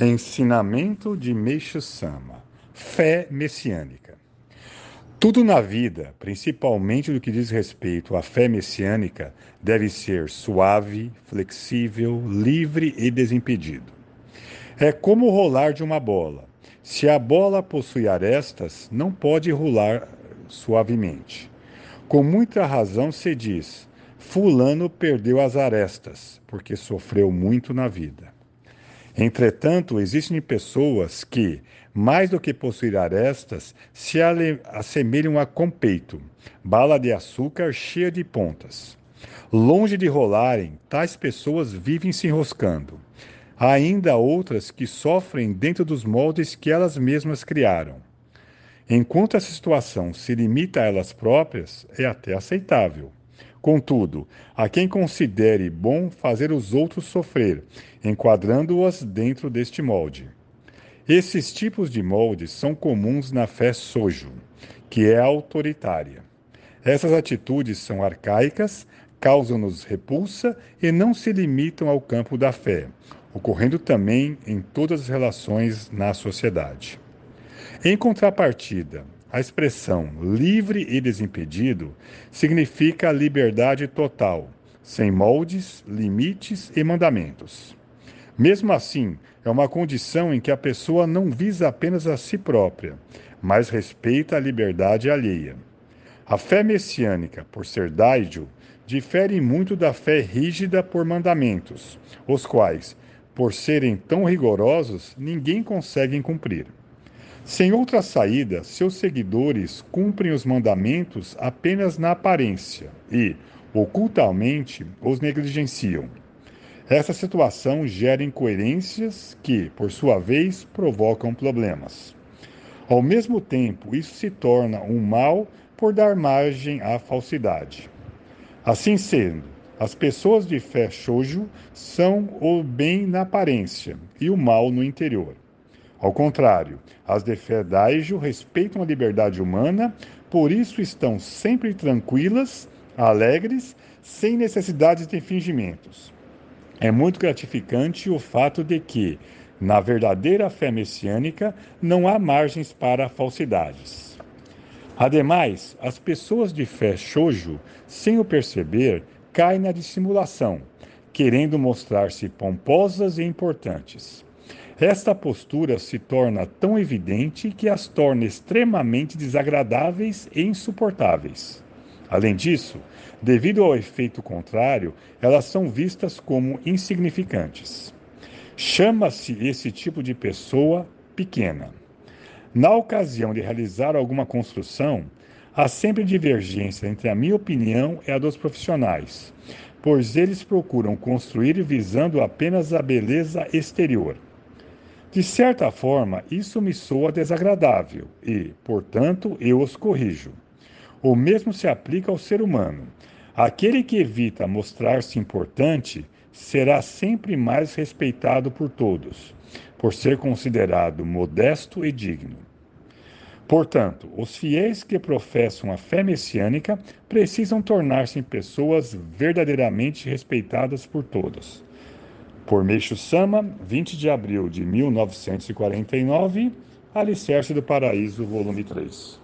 Ensinamento de Meixo Sama. Fé messiânica. Tudo na vida, principalmente no que diz respeito à fé messiânica, deve ser suave, flexível, livre e desimpedido. É como o rolar de uma bola. Se a bola possui arestas, não pode rolar suavemente. Com muita razão se diz: Fulano perdeu as arestas, porque sofreu muito na vida. Entretanto, existem pessoas que, mais do que possuir arestas, se assemelham a compeito, bala de açúcar cheia de pontas. Longe de rolarem, tais pessoas vivem se enroscando. Há ainda outras que sofrem dentro dos moldes que elas mesmas criaram. Enquanto essa situação se limita a elas próprias, é até aceitável. Contudo, a quem considere bom fazer os outros sofrer, enquadrando-as dentro deste molde. Esses tipos de moldes são comuns na fé sojo, que é autoritária. Essas atitudes são arcaicas, causam-nos repulsa e não se limitam ao campo da fé, ocorrendo também em todas as relações na sociedade. Em contrapartida, a expressão livre e desimpedido significa liberdade total, sem moldes, limites e mandamentos. Mesmo assim, é uma condição em que a pessoa não visa apenas a si própria, mas respeita a liberdade alheia. A fé messiânica, por ser daijo, difere muito da fé rígida por mandamentos, os quais, por serem tão rigorosos, ninguém consegue cumprir. Sem outra saída, seus seguidores cumprem os mandamentos apenas na aparência e, ocultamente, os negligenciam. Essa situação gera incoerências que, por sua vez, provocam problemas. Ao mesmo tempo, isso se torna um mal por dar margem à falsidade. Assim sendo, as pessoas de fé shoujo são o bem na aparência e o mal no interior. Ao contrário, as de fé Daijo respeitam a liberdade humana, por isso estão sempre tranquilas, alegres, sem necessidade de fingimentos. É muito gratificante o fato de que, na verdadeira fé messiânica, não há margens para falsidades. Ademais, as pessoas de fé shoujo, sem o perceber, caem na dissimulação, querendo mostrar-se pomposas e importantes. Esta postura se torna tão evidente que as torna extremamente desagradáveis e insuportáveis. Além disso, devido ao efeito contrário, elas são vistas como insignificantes. Chama-se esse tipo de pessoa pequena. Na ocasião de realizar alguma construção, há sempre divergência entre a minha opinião e a dos profissionais, pois eles procuram construir visando apenas a beleza exterior. De certa forma, isso me soa desagradável e, portanto, eu os corrijo. O mesmo se aplica ao ser humano. Aquele que evita mostrar-se importante será sempre mais respeitado por todos, por ser considerado modesto e digno. Portanto, os fiéis que professam a fé messiânica precisam tornar-se pessoas verdadeiramente respeitadas por todos. Por Meixo Sama, 20 de abril de 1949, Alicerce do Paraíso, volume 3.